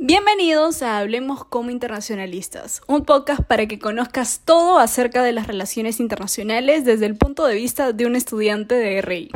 Bienvenidos a Hablemos como Internacionalistas, un podcast para que conozcas todo acerca de las relaciones internacionales desde el punto de vista de un estudiante de RI.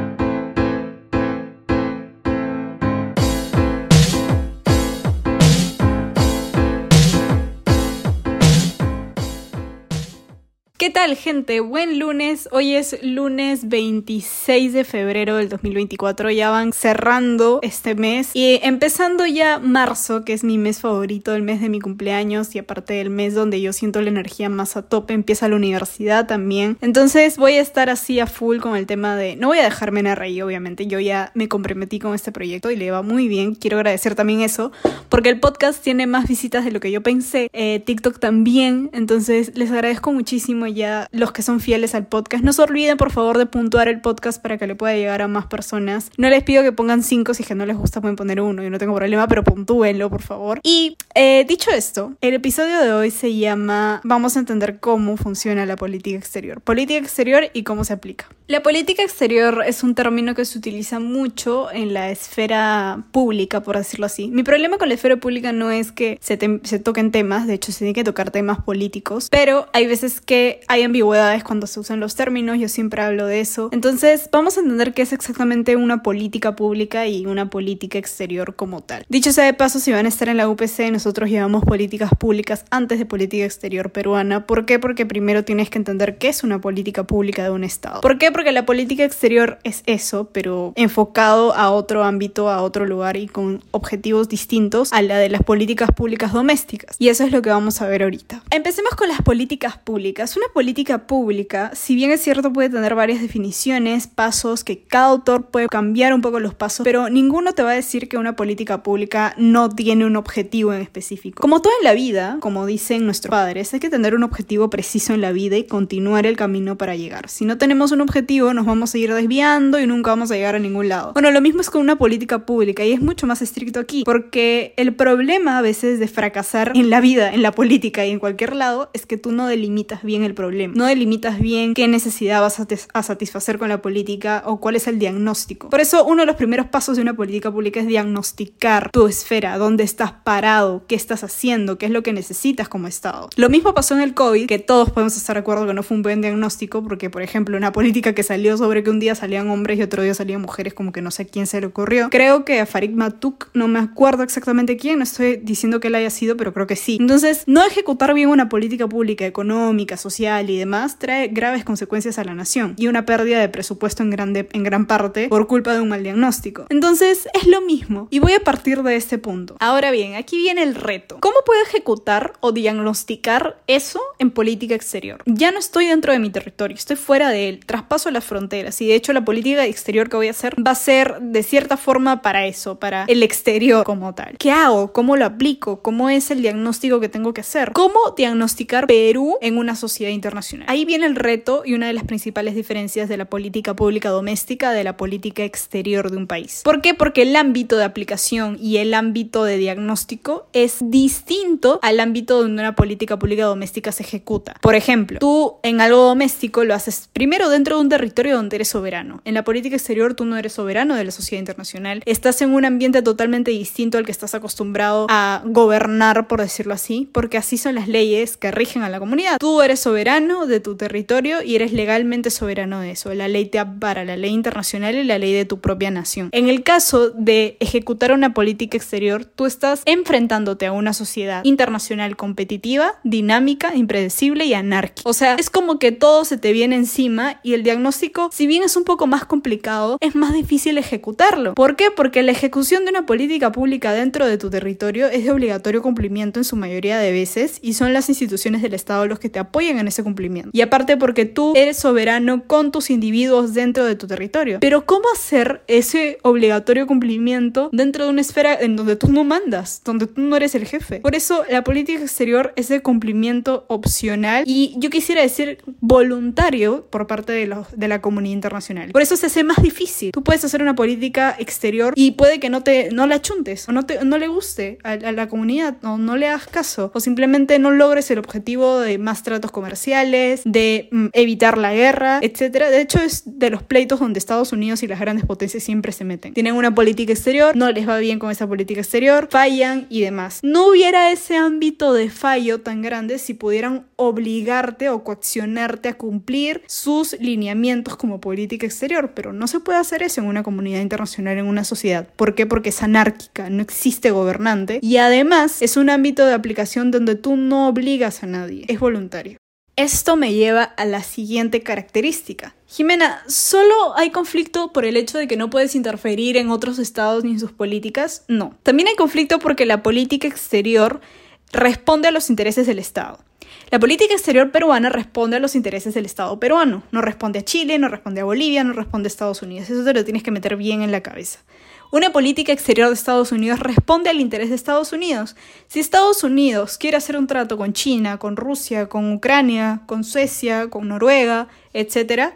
¿Qué tal gente? Buen lunes. Hoy es lunes 26 de febrero del 2024. Ya van cerrando este mes y empezando ya marzo, que es mi mes favorito, el mes de mi cumpleaños y aparte del mes donde yo siento la energía más a tope, empieza la universidad también. Entonces voy a estar así a full con el tema de... No voy a dejarme en RI, obviamente. Yo ya me comprometí con este proyecto y le va muy bien. Quiero agradecer también eso porque el podcast tiene más visitas de lo que yo pensé. Eh, TikTok también. Entonces les agradezco muchísimo los que son fieles al podcast. No se olviden, por favor, de puntuar el podcast para que le pueda llegar a más personas. No les pido que pongan cinco, si es que no les gusta pueden poner uno, yo no tengo problema, pero puntúenlo, por favor. Y eh, dicho esto, el episodio de hoy se llama Vamos a entender cómo funciona la política exterior. Política exterior y cómo se aplica. La política exterior es un término que se utiliza mucho en la esfera pública, por decirlo así. Mi problema con la esfera pública no es que se, se toquen temas, de hecho se tiene que tocar temas políticos, pero hay veces que hay ambigüedades cuando se usan los términos, yo siempre hablo de eso. Entonces, vamos a entender qué es exactamente una política pública y una política exterior como tal. Dicho sea de paso, si van a estar en la UPC, nosotros llevamos políticas públicas antes de política exterior peruana. ¿Por qué? Porque primero tienes que entender qué es una política pública de un Estado. ¿Por qué? Porque la política exterior es eso, pero enfocado a otro ámbito, a otro lugar y con objetivos distintos a la de las políticas públicas domésticas. Y eso es lo que vamos a ver ahorita. Empecemos con las políticas públicas. Una política pública, si bien es cierto, puede tener varias definiciones, pasos, que cada autor puede cambiar un poco los pasos, pero ninguno te va a decir que una política pública no tiene un objetivo en específico. Como todo en la vida, como dicen nuestros padres, hay que tener un objetivo preciso en la vida y continuar el camino para llegar. Si no tenemos un objetivo, nos vamos a ir desviando y nunca vamos a llegar a ningún lado. Bueno, lo mismo es con una política pública y es mucho más estricto aquí, porque el problema a veces de fracasar en la vida, en la política y en cualquier lado, es que tú no delimitas bien el No delimitas bien qué necesidad vas a, satisfacer con la política o cuál es el diagnóstico. Por eso uno de los primeros pasos de una política pública es diagnosticar tu esfera, dónde estás parado, qué estás haciendo, qué es lo que necesitas como Estado. Lo mismo pasó en el COVID, que todos podemos estar de acuerdo que no fue un buen diagnóstico, porque por ejemplo una política que salió sobre que un día salían hombres y otro día salían mujeres, como que no sé quién se le ocurrió. Creo que a Farid Matuk, no me acuerdo exactamente quién, no estoy diciendo que él haya sido, pero creo que sí. Entonces, no ejecutar bien una política pública económica, social y demás trae graves consecuencias a la nación y una pérdida de presupuesto en, grande, en gran parte por culpa de un mal diagnóstico. Entonces, es lo mismo y voy a partir de este punto. Ahora bien, aquí viene el reto. ¿Cómo puedo ejecutar o diagnosticar eso en política exterior? Ya no estoy dentro de mi territorio, estoy fuera de él, traspaso las fronteras y de hecho la política exterior que voy a hacer va a ser de cierta forma para eso, para el exterior como tal. ¿Qué hago? ¿Cómo lo aplico? ¿Cómo es el diagnóstico que tengo que hacer? ¿Cómo diagnosticar Perú en una sociedad internacional? Ahí viene el reto y una de las principales diferencias de la política pública doméstica de la política exterior de un país. ¿Por qué? Porque el ámbito de aplicación y el ámbito de diagnóstico es distinto al ámbito donde una política pública doméstica se ejecuta. Por ejemplo, tú en algo doméstico lo haces primero dentro de un territorio donde eres soberano. En la política exterior tú no eres soberano de la sociedad internacional. Estás en un ambiente totalmente distinto al que estás acostumbrado a gobernar, por decirlo así, porque así son las leyes que rigen a la comunidad. Tú eres soberano de tu territorio y eres legalmente soberano de eso. La ley te ampara, la ley internacional y la ley de tu propia nación. En el caso de ejecutar una política exterior, tú estás enfrentándote a una sociedad internacional competitiva, dinámica, impredecible y anárquica. O sea, es como que todo se te viene encima y el diagnóstico, si bien es un poco más complicado, es más difícil ejecutarlo. ¿Por qué? Porque la ejecución de una política pública dentro de tu territorio es de obligatorio cumplimiento en su mayoría de veces y son las instituciones del Estado los que te apoyan en ese cumplimiento. Y aparte porque tú eres soberano con tus individuos dentro de tu territorio. Pero ¿cómo hacer ese obligatorio cumplimiento dentro de una esfera en donde tú no mandas, donde tú no eres el jefe? Por eso la política exterior es de cumplimiento opcional y yo quisiera decir voluntario por parte de, los, de la comunidad internacional. Por eso se hace más difícil. Tú puedes hacer una política exterior y puede que no te no la chuntes o no, te, no le guste a, a la comunidad o no le hagas caso o simplemente no logres el objetivo de más tratos comerciales comerciales, de mm, evitar la guerra, etc. De hecho, es de los pleitos donde Estados Unidos y las grandes potencias siempre se meten. Tienen una política exterior, no les va bien con esa política exterior, fallan y demás. No hubiera ese ámbito de fallo tan grande si pudieran obligarte o coaccionarte a cumplir sus lineamientos como política exterior, pero no se puede hacer eso en una comunidad internacional, en una sociedad. ¿Por qué? Porque es anárquica, no existe gobernante y además es un ámbito de aplicación donde tú no obligas a nadie, es voluntario. Esto me lleva a la siguiente característica. Jimena, ¿solo hay conflicto por el hecho de que no puedes interferir en otros estados ni en sus políticas? No. También hay conflicto porque la política exterior responde a los intereses del Estado. La política exterior peruana responde a los intereses del Estado peruano. No responde a Chile, no responde a Bolivia, no responde a Estados Unidos. Eso te lo tienes que meter bien en la cabeza. Una política exterior de Estados Unidos responde al interés de Estados Unidos. Si Estados Unidos quiere hacer un trato con China, con Rusia, con Ucrania, con Suecia, con Noruega, etc.,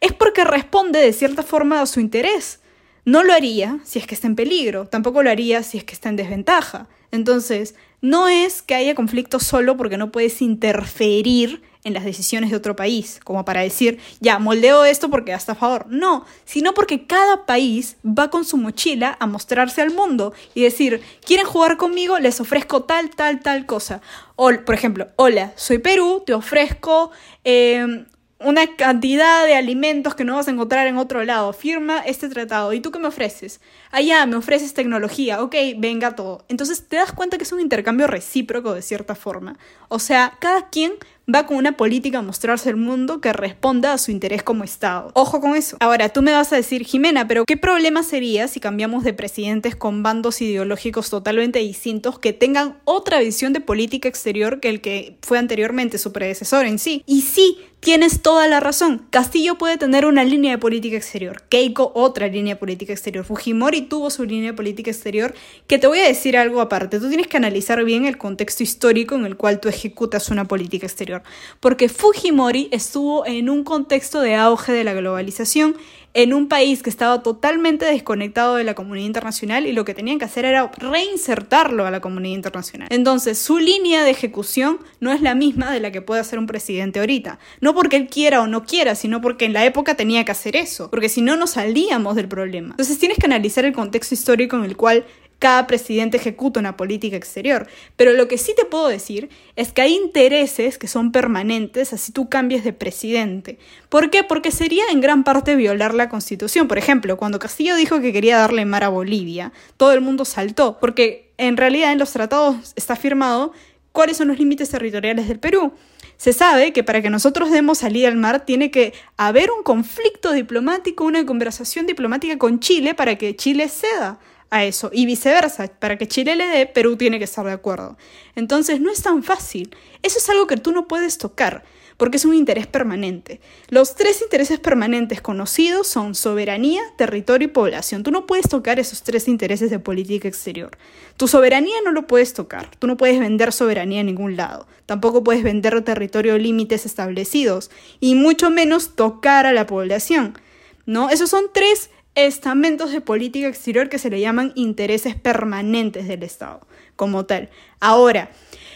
es porque responde de cierta forma a su interés. No lo haría si es que está en peligro, tampoco lo haría si es que está en desventaja. Entonces, no es que haya conflicto solo porque no puedes interferir en las decisiones de otro país, como para decir, ya, moldeo esto porque está a favor. No, sino porque cada país va con su mochila a mostrarse al mundo y decir, quieren jugar conmigo, les ofrezco tal, tal, tal cosa. O, por ejemplo, hola, soy Perú, te ofrezco eh, una cantidad de alimentos que no vas a encontrar en otro lado. Firma este tratado. ¿Y tú qué me ofreces? Allá me ofreces tecnología. Ok, venga todo. Entonces te das cuenta que es un intercambio recíproco de cierta forma. O sea, cada quien va con una política a mostrarse al mundo que responda a su interés como Estado. Ojo con eso. Ahora, tú me vas a decir, Jimena, pero ¿qué problema sería si cambiamos de presidentes con bandos ideológicos totalmente distintos que tengan otra visión de política exterior que el que fue anteriormente su predecesor en sí? Y sí, Tienes toda la razón. Castillo puede tener una línea de política exterior, Keiko otra línea de política exterior, Fujimori tuvo su línea de política exterior, que te voy a decir algo aparte. Tú tienes que analizar bien el contexto histórico en el cual tú ejecutas una política exterior, porque Fujimori estuvo en un contexto de auge de la globalización en un país que estaba totalmente desconectado de la comunidad internacional y lo que tenían que hacer era reinsertarlo a la comunidad internacional. Entonces, su línea de ejecución no es la misma de la que puede hacer un presidente ahorita. No porque él quiera o no quiera, sino porque en la época tenía que hacer eso, porque si no, no salíamos del problema. Entonces, tienes que analizar el contexto histórico en el cual cada presidente ejecuta una política exterior. Pero lo que sí te puedo decir es que hay intereses que son permanentes así tú cambies de presidente. ¿Por qué? Porque sería en gran parte violar la constitución. Por ejemplo, cuando Castillo dijo que quería darle mar a Bolivia, todo el mundo saltó, porque en realidad en los tratados está firmado cuáles son los límites territoriales del Perú. Se sabe que para que nosotros demos salida al mar tiene que haber un conflicto diplomático, una conversación diplomática con Chile para que Chile ceda a eso. Y viceversa, para que Chile le dé, Perú tiene que estar de acuerdo. Entonces no es tan fácil. Eso es algo que tú no puedes tocar, porque es un interés permanente. Los tres intereses permanentes conocidos son soberanía, territorio y población. Tú no puedes tocar esos tres intereses de política exterior. Tu soberanía no lo puedes tocar. Tú no puedes vender soberanía en ningún lado. Tampoco puedes vender territorio límites establecidos. Y mucho menos tocar a la población. ¿No? Esos son tres estamentos de política exterior que se le llaman intereses permanentes del Estado, como tal. Ahora,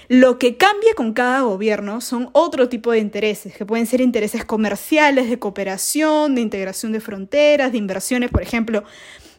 lo que cambia con cada gobierno son otro tipo de intereses, que pueden ser intereses comerciales, de cooperación, de integración de fronteras, de inversiones, por ejemplo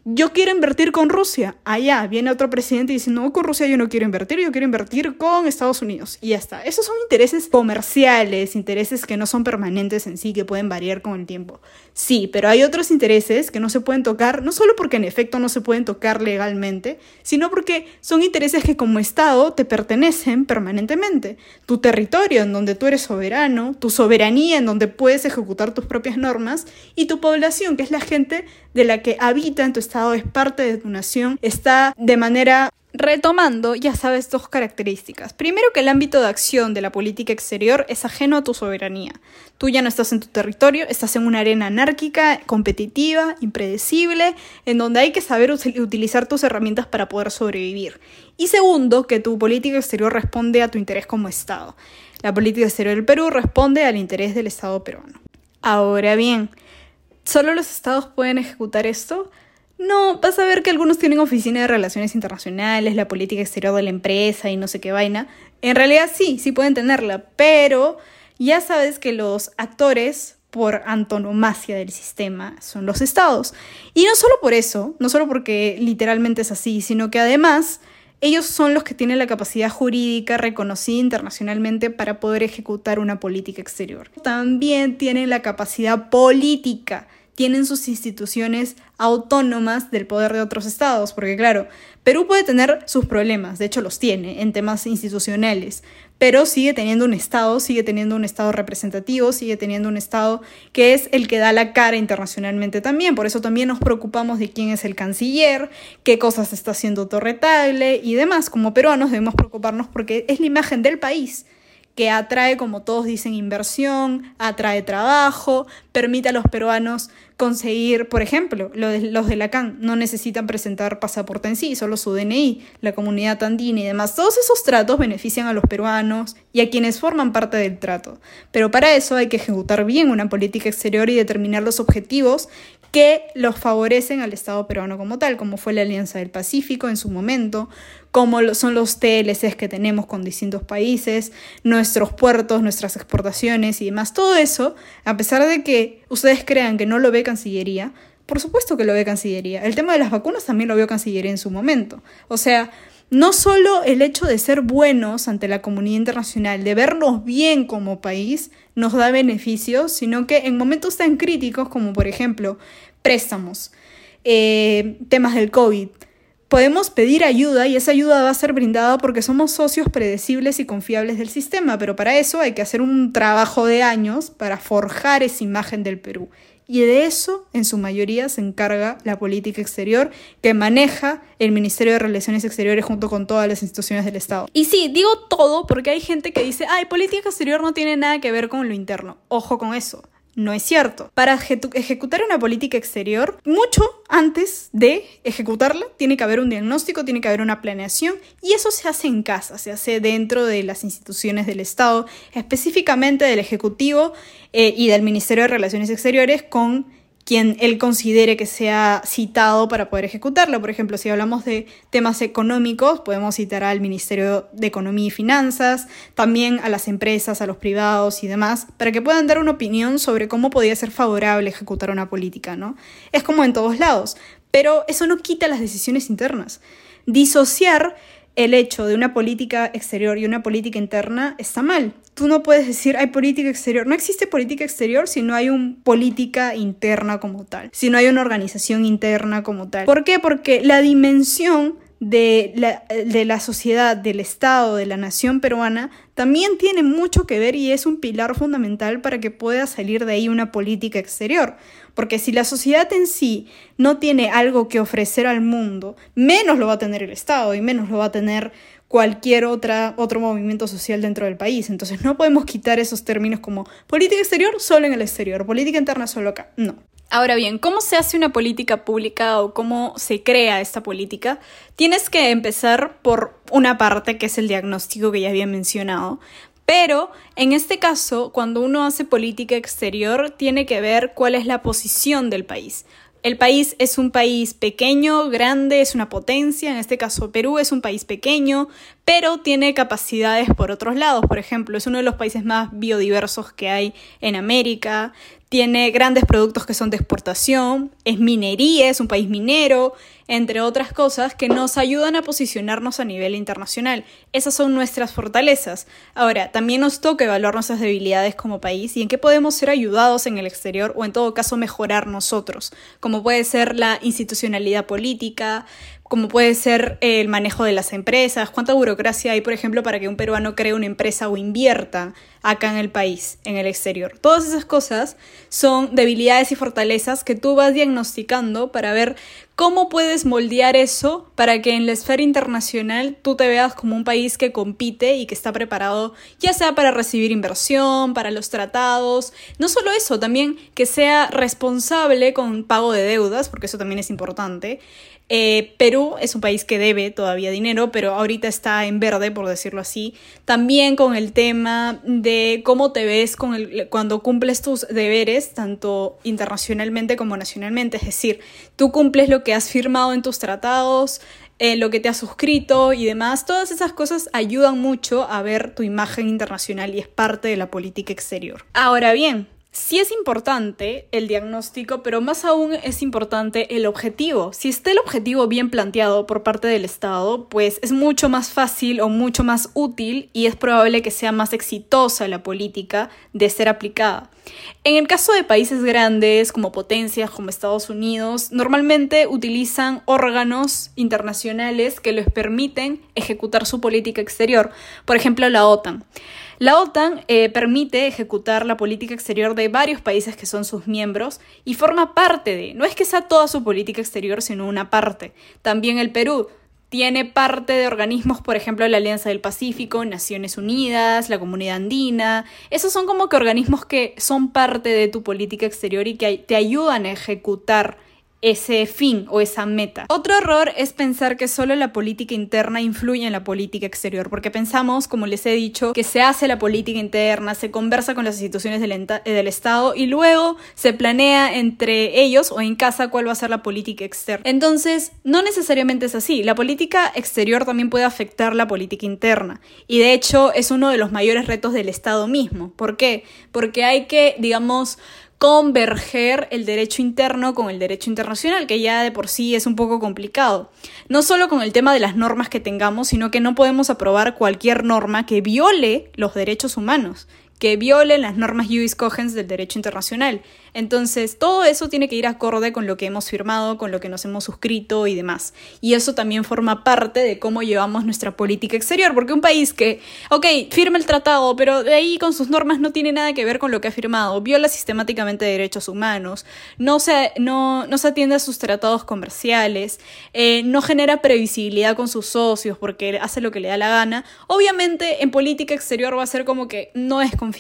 yo quiero invertir con Rusia. Allá viene otro presidente diciendo, no, con Rusia yo no quiero invertir, yo quiero invertir con Estados Unidos. Y ya está. Esos son intereses comerciales, intereses que no son permanentes en sí, que pueden variar con el tiempo. Sí, pero hay otros intereses que no se pueden tocar, no solo porque en efecto no se pueden tocar legalmente, sino porque son intereses que como Estado te pertenecen permanentemente. Tu territorio en donde tú eres soberano, tu soberanía en donde puedes ejecutar tus propias normas y tu población, que es la gente de la que habita en tu estado, es parte de tu nación, está de manera Retomando, ya sabes dos características. Primero que el ámbito de acción de la política exterior es ajeno a tu soberanía. Tú ya no estás en tu territorio, estás en una arena anárquica, competitiva, impredecible, en donde hay que saber utilizar tus herramientas para poder sobrevivir. Y segundo, que tu política exterior responde a tu interés como Estado. La política exterior del Perú responde al interés del Estado peruano. Ahora bien, ¿Solo los estados pueden ejecutar esto? No, vas a ver que algunos tienen oficina de relaciones internacionales, la política exterior de la empresa y no sé qué vaina. En realidad sí, sí pueden tenerla, pero ya sabes que los actores por antonomasia del sistema son los estados. Y no solo por eso, no solo porque literalmente es así, sino que además ellos son los que tienen la capacidad jurídica reconocida internacionalmente para poder ejecutar una política exterior. También tienen la capacidad política, tienen sus instituciones autónomas del poder de otros estados, porque claro, Perú puede tener sus problemas, de hecho los tiene en temas institucionales, pero sigue teniendo un Estado, sigue teniendo un Estado representativo, sigue teniendo un Estado que es el que da la cara internacionalmente también. Por eso también nos preocupamos de quién es el canciller, qué cosas está haciendo Torretable y demás. Como peruanos debemos preocuparnos porque es la imagen del país que atrae, como todos dicen, inversión, atrae trabajo, permite a los peruanos conseguir, por ejemplo, los de la CAN no necesitan presentar pasaporte en sí, solo su DNI, la comunidad andina y demás. Todos esos tratos benefician a los peruanos y a quienes forman parte del trato. Pero para eso hay que ejecutar bien una política exterior y determinar los objetivos que los favorecen al Estado peruano como tal, como fue la Alianza del Pacífico en su momento, como son los TLCs que tenemos con distintos países, nuestros puertos, nuestras exportaciones y demás. Todo eso, a pesar de que ustedes crean que no lo ve Cancillería, por supuesto que lo ve Cancillería. El tema de las vacunas también lo vio Cancillería en su momento. O sea, no solo el hecho de ser buenos ante la comunidad internacional, de vernos bien como país, nos da beneficios, sino que en momentos tan críticos como por ejemplo préstamos, eh, temas del COVID, podemos pedir ayuda y esa ayuda va a ser brindada porque somos socios predecibles y confiables del sistema, pero para eso hay que hacer un trabajo de años para forjar esa imagen del Perú. Y de eso, en su mayoría, se encarga la política exterior que maneja el Ministerio de Relaciones Exteriores junto con todas las instituciones del Estado. Y sí, digo todo porque hay gente que dice, ay, política exterior no tiene nada que ver con lo interno. Ojo con eso no es cierto. Para ejecutar una política exterior, mucho antes de ejecutarla, tiene que haber un diagnóstico, tiene que haber una planeación y eso se hace en casa, se hace dentro de las instituciones del Estado, específicamente del Ejecutivo eh, y del Ministerio de Relaciones Exteriores con quien él considere que sea citado para poder ejecutarlo. Por ejemplo, si hablamos de temas económicos, podemos citar al Ministerio de Economía y Finanzas, también a las empresas, a los privados y demás, para que puedan dar una opinión sobre cómo podría ser favorable ejecutar una política, ¿no? Es como en todos lados, pero eso no quita las decisiones internas. Disociar el hecho de una política exterior y una política interna está mal. Tú no puedes decir hay política exterior. No existe política exterior si no hay una política interna como tal, si no hay una organización interna como tal. ¿Por qué? Porque la dimensión de la, de la, sociedad, del Estado, de la nación peruana, también tiene mucho que ver y es un pilar fundamental para que pueda salir de ahí una política exterior. Porque si la sociedad en sí no tiene algo que ofrecer al mundo, menos lo va a tener el Estado y menos lo va a tener cualquier otra, otro movimiento social dentro del país. Entonces no podemos quitar esos términos como política exterior solo en el exterior, política interna solo acá. No. Ahora bien, ¿cómo se hace una política pública o cómo se crea esta política? Tienes que empezar por una parte que es el diagnóstico que ya había mencionado, pero en este caso, cuando uno hace política exterior, tiene que ver cuál es la posición del país. El país es un país pequeño, grande, es una potencia, en este caso Perú es un país pequeño, pero tiene capacidades por otros lados. Por ejemplo, es uno de los países más biodiversos que hay en América, tiene grandes productos que son de exportación, es minería, es un país minero, entre otras cosas que nos ayudan a posicionarnos a nivel internacional. Esas son nuestras fortalezas. Ahora, también nos toca evaluar nuestras debilidades como país y en qué podemos ser ayudados en el exterior o en todo caso mejorar nosotros, como puede ser la institucionalidad política, como puede ser el manejo de las empresas, cuánta burocracia hay, por ejemplo, para que un peruano cree una empresa o invierta acá en el país, en el exterior. Todas esas cosas son debilidades y fortalezas que tú vas diagnosticando para ver cómo puedes moldear eso para que en la esfera internacional tú te veas como un país que compite y que está preparado ya sea para recibir inversión, para los tratados, no solo eso, también que sea responsable con pago de deudas, porque eso también es importante, eh, Perú es un país que debe todavía dinero, pero ahorita está en verde, por decirlo así. También con el tema de cómo te ves con el, cuando cumples tus deberes, tanto internacionalmente como nacionalmente. Es decir, tú cumples lo que has firmado en tus tratados, eh, lo que te has suscrito y demás. Todas esas cosas ayudan mucho a ver tu imagen internacional y es parte de la política exterior. Ahora bien, Sí es importante el diagnóstico, pero más aún es importante el objetivo. Si está el objetivo bien planteado por parte del Estado, pues es mucho más fácil o mucho más útil y es probable que sea más exitosa la política de ser aplicada. En el caso de países grandes como potencias como Estados Unidos, normalmente utilizan órganos internacionales que les permiten ejecutar su política exterior, por ejemplo la OTAN. La OTAN eh, permite ejecutar la política exterior de varios países que son sus miembros y forma parte de, no es que sea toda su política exterior, sino una parte. También el Perú tiene parte de organismos, por ejemplo, la Alianza del Pacífico, Naciones Unidas, la Comunidad Andina. Esos son como que organismos que son parte de tu política exterior y que te ayudan a ejecutar ese fin o esa meta. Otro error es pensar que solo la política interna influye en la política exterior, porque pensamos, como les he dicho, que se hace la política interna, se conversa con las instituciones del, del, Estado y luego se planea entre ellos o en casa cuál va a ser la política externa. Entonces, no necesariamente es así. La política exterior también puede afectar la política interna y de hecho es uno de los mayores retos del Estado mismo. ¿Por qué? Porque hay que, digamos, converger el derecho interno con el derecho internacional, que ya de por sí es un poco complicado. No solo con el tema de las normas que tengamos, sino que no podemos aprobar cualquier norma que viole los derechos humanos que violen las normas juris cogens del derecho internacional. Entonces, todo eso tiene que ir acorde con lo que hemos firmado, con lo que nos hemos suscrito y demás. Y eso también forma parte de cómo llevamos nuestra política exterior, porque un país que, ok, firma el tratado, pero de ahí con sus normas no tiene nada que ver con lo que ha firmado, viola sistemáticamente derechos humanos, no se, no, no se atiende a sus tratados comerciales, eh, no genera previsibilidad con sus socios porque hace lo que le da la gana, obviamente en política exterior va a ser como que no es confiable.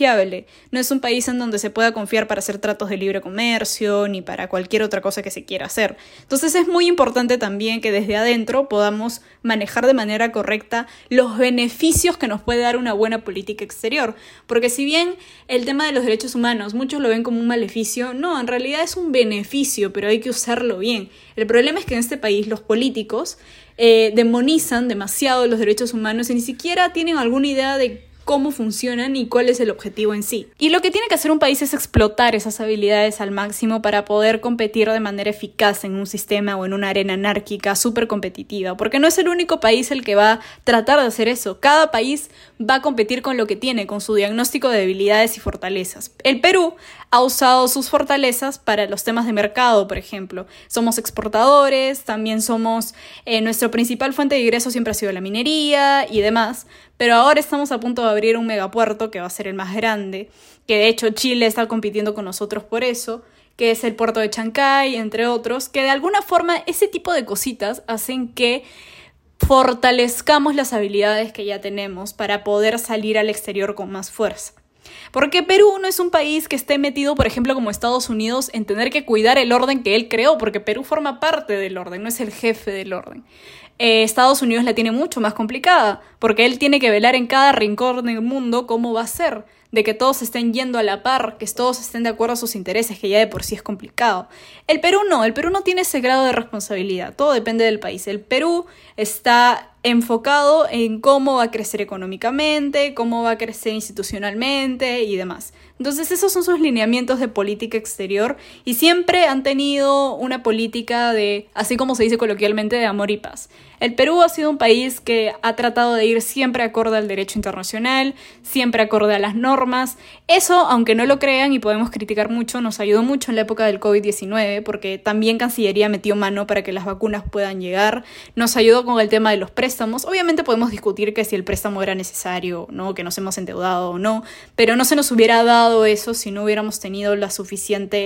No es un país en donde se pueda confiar para hacer tratos de libre comercio ni para cualquier otra cosa que se quiera hacer. Entonces es muy importante también que desde adentro podamos manejar de manera correcta los beneficios que nos puede dar una buena política exterior. Porque si bien el tema de los derechos humanos muchos lo ven como un maleficio, no, en realidad es un beneficio, pero hay que usarlo bien. El problema es que en este país los políticos eh, demonizan demasiado los derechos humanos y ni siquiera tienen alguna idea de cómo funcionan y cuál es el objetivo en sí. Y lo que tiene que hacer un país es explotar esas habilidades al máximo para poder competir de manera eficaz en un sistema o en una arena anárquica súper competitiva, porque no es el único país el que va a tratar de hacer eso. Cada país va a competir con lo que tiene, con su diagnóstico de debilidades y fortalezas. El Perú ha usado sus fortalezas para los temas de mercado, por ejemplo. Somos exportadores, también somos, eh, nuestra principal fuente de ingreso siempre ha sido la minería y demás, pero ahora estamos a punto de abrir un megapuerto que va a ser el más grande, que de hecho Chile está compitiendo con nosotros por eso que es el puerto de Chancay, entre otros, que de alguna forma ese tipo de cositas hacen que fortalezcamos las habilidades que ya tenemos para poder salir al exterior con más fuerza. Porque Perú no es un país que esté metido, por ejemplo, como Estados Unidos, en tener que cuidar el orden que él creó, porque Perú forma parte del orden, no es el jefe del orden. Eh, Estados Unidos la tiene mucho más complicada, porque él tiene que velar en cada rincón del mundo cómo va a ser de que todos estén yendo a la par, que todos estén de acuerdo a sus intereses, que ya de por sí es complicado. El Perú no, el Perú no tiene ese grado de responsabilidad, todo depende del país. El Perú está enfocado en cómo va a crecer económicamente, cómo va a crecer institucionalmente y demás. Entonces esos son sus lineamientos de política exterior y siempre han tenido una política de, así como se dice coloquialmente, de amor y paz. El Perú ha sido un país que ha tratado de ir siempre acorde al derecho internacional, siempre acorde a las normas. Eso, aunque no lo crean y podemos criticar mucho, nos ayudó mucho en la época del COVID-19 porque también Cancillería metió mano para que las vacunas puedan llegar. Nos ayudó con el tema de los préstamos. Obviamente podemos discutir que si el préstamo era necesario, ¿no? que nos hemos endeudado o no, pero no se nos hubiera dado eso si no hubiéramos tenido el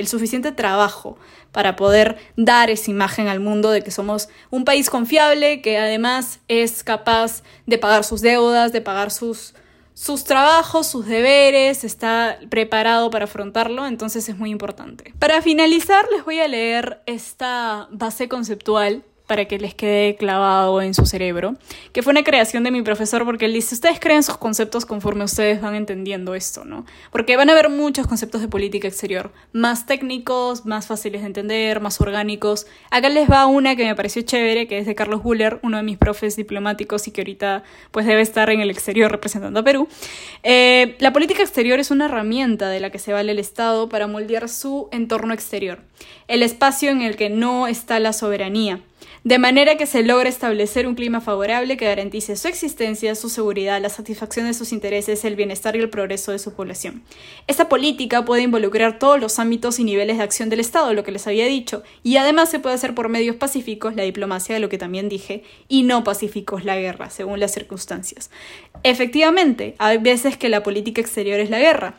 suficiente trabajo para poder dar esa imagen al mundo de que somos un país confiable, que además es capaz de pagar sus deudas, de pagar sus, sus trabajos, sus deberes, está preparado para afrontarlo, entonces es muy importante. Para finalizar les voy a leer esta base conceptual para que les quede clavado en su cerebro, que fue una creación de mi profesor porque él dice, ustedes creen sus conceptos conforme ustedes van entendiendo esto, ¿no? Porque van a haber muchos conceptos de política exterior, más técnicos, más fáciles de entender, más orgánicos. Acá les va una que me pareció chévere, que es de Carlos Buller, uno de mis profes diplomáticos y que ahorita pues debe estar en el exterior representando a Perú. Eh, la política exterior es una herramienta de la que se vale el Estado para moldear su entorno exterior, el espacio en el que no está la soberanía de manera que se logre establecer un clima favorable que garantice su existencia, su seguridad, la satisfacción de sus intereses, el bienestar y el progreso de su población. Esta política puede involucrar todos los ámbitos y niveles de acción del Estado, lo que les había dicho, y además se puede hacer por medios pacíficos, la diplomacia, de lo que también dije, y no pacíficos, la guerra, según las circunstancias. Efectivamente, hay veces que la política exterior es la guerra.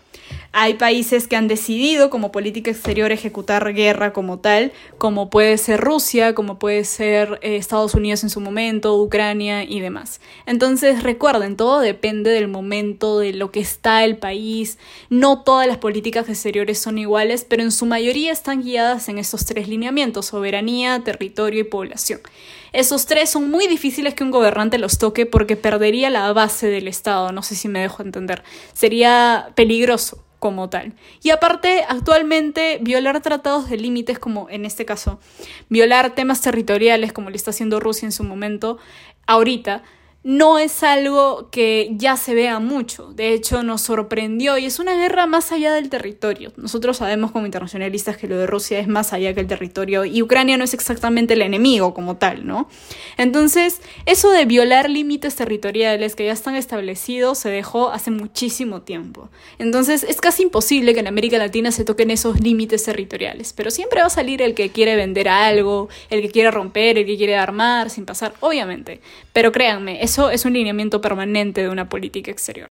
Hay países que han decidido como política exterior ejecutar guerra como tal, como puede ser Rusia, como puede ser eh, Estados Unidos en su momento, Ucrania y demás. Entonces recuerden, todo depende del momento, de lo que está el país. No todas las políticas exteriores son iguales, pero en su mayoría están guiadas en estos tres lineamientos, soberanía, territorio y población. Esos tres son muy difíciles que un gobernante los toque porque perdería la base del Estado, no sé si me dejo entender. Sería peligroso como tal. Y aparte, actualmente, violar tratados de límites, como en este caso, violar temas territoriales, como le está haciendo Rusia en su momento, ahorita, no es algo que ya se vea mucho. De hecho, nos sorprendió y es una guerra más allá del territorio. Nosotros sabemos como internacionalistas que lo de Rusia es más allá que el territorio y Ucrania no es exactamente el enemigo como tal, ¿no? Entonces, eso de violar límites territoriales que ya están establecidos se dejó hace muchísimo tiempo. Entonces, es casi imposible que en América Latina se toquen esos límites territoriales, pero siempre va a salir el que quiere vender algo, el que quiere romper, el que quiere armar sin pasar, obviamente. Pero créanme, es eso es un lineamiento permanente de una política exterior.